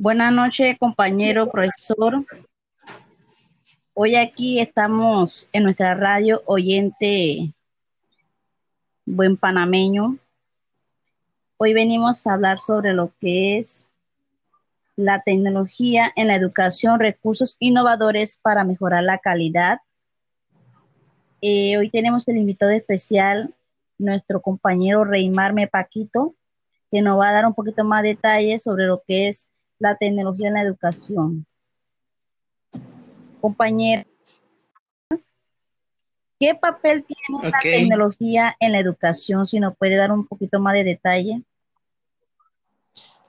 Buenas noches, compañero profesor. Hoy aquí estamos en nuestra radio oyente buen panameño. Hoy venimos a hablar sobre lo que es la tecnología en la educación, recursos innovadores para mejorar la calidad. Eh, hoy tenemos el invitado especial, nuestro compañero Reymar Mepaquito, que nos va a dar un poquito más detalles sobre lo que es la tecnología en la educación. Compañero, ¿qué papel tiene la tecnología en la educación? Si nos puede dar un poquito más de detalle.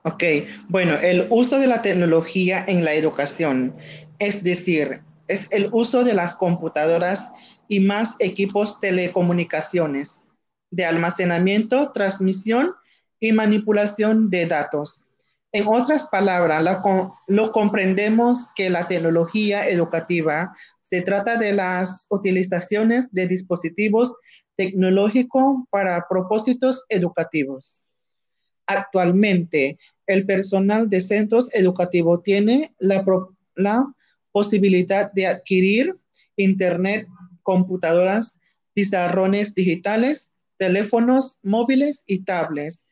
Ok, bueno, el uso de la tecnología en la educación, es decir, es el uso de las computadoras y más equipos telecomunicaciones de almacenamiento, transmisión y manipulación de datos en otras palabras, lo comprendemos que la tecnología educativa se trata de las utilizaciones de dispositivos tecnológicos para propósitos educativos. Actualmente, el personal de centros educativos tiene la, la posibilidad de adquirir Internet, computadoras, pizarrones digitales, teléfonos móviles y tablets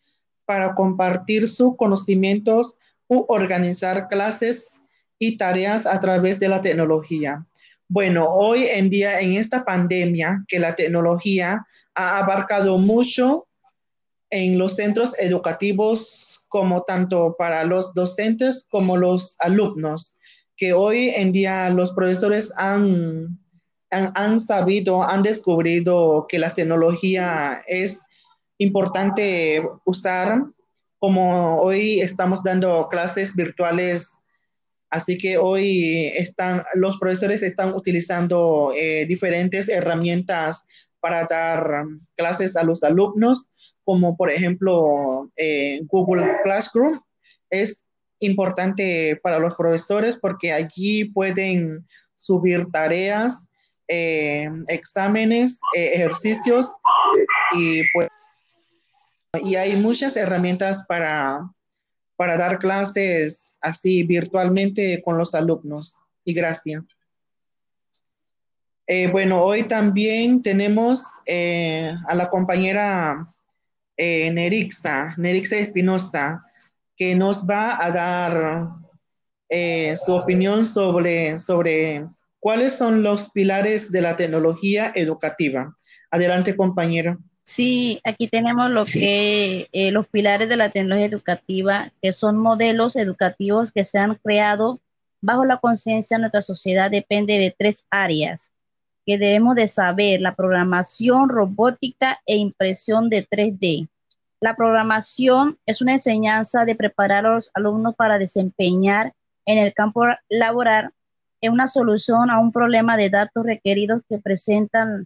para compartir sus conocimientos u organizar clases y tareas a través de la tecnología. Bueno, hoy en día en esta pandemia que la tecnología ha abarcado mucho en los centros educativos como tanto para los docentes como los alumnos, que hoy en día los profesores han, han, han sabido, han descubierto que la tecnología es importante usar, como hoy estamos dando clases virtuales, así que hoy están, los profesores están utilizando eh, diferentes herramientas para dar clases a los alumnos, como por ejemplo eh, Google Classroom. Es importante para los profesores porque allí pueden subir tareas, eh, exámenes, ejercicios y pues y hay muchas herramientas para, para dar clases así virtualmente con los alumnos. Y gracias. Eh, bueno, hoy también tenemos eh, a la compañera eh, Nerixa, Nerixa Espinosa, que nos va a dar su opinión sobre, sobre cuáles son los pilares de la tecnología educativa. Adelante, compañero. Sí, aquí tenemos lo que eh, los pilares de la tecnología educativa, que son modelos educativos que se han creado bajo la conciencia de nuestra sociedad, depende de tres áreas que debemos de saber, la programación, robótica e impresión de 3D. La programación es una enseñanza de preparar a los alumnos para desempeñar en el campo laboral en una solución a un problema de datos requeridos que presentan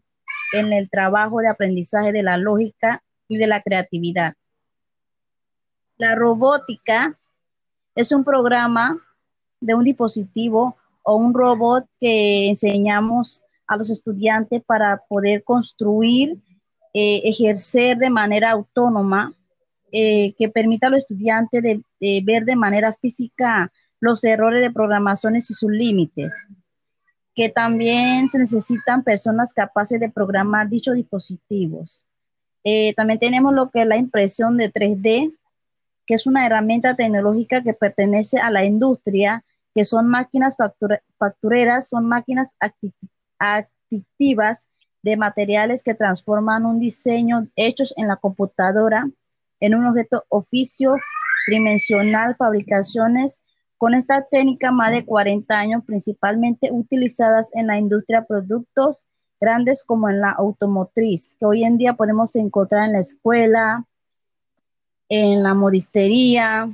en el trabajo de aprendizaje de la lógica y de la creatividad. La robótica es un programa de un dispositivo o un robot que enseñamos a los estudiantes para poder construir, eh, ejercer de manera autónoma, eh, que permita a los estudiantes ver de manera física los errores de programaciones y sus límites que también se necesitan personas capaces de programar dichos dispositivos. Eh, también tenemos lo que es la impresión de 3D, que es una herramienta tecnológica que pertenece a la industria, que son máquinas factureras, son máquinas activas de materiales que transforman un diseño hechos en la computadora en un objeto oficio tridimensional, fabricaciones con esta técnica, más de 40 años, principalmente utilizadas en la industria de productos grandes como en la automotriz, que hoy en día podemos encontrar en la escuela, en la modistería,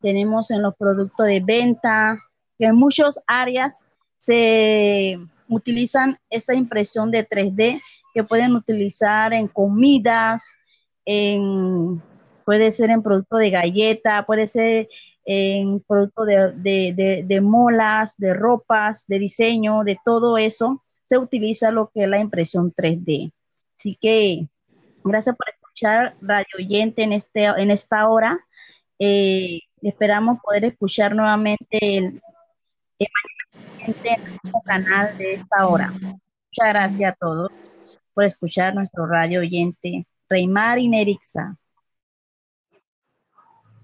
tenemos en los productos de venta, que en muchas áreas se utilizan esta impresión de 3D que pueden utilizar en comidas, en, puede ser en producto de galleta, puede ser en producto de, molas, de ropas, de diseño, de todo eso, se utiliza lo que es la impresión 3D. Así que gracias por escuchar Radio Oyente en, este, en esta hora. Eh, Esperamos poder escuchar nuevamente el, el canal de esta hora. Muchas gracias a todos por escuchar nuestro radio oyente Reymar y Nerixa.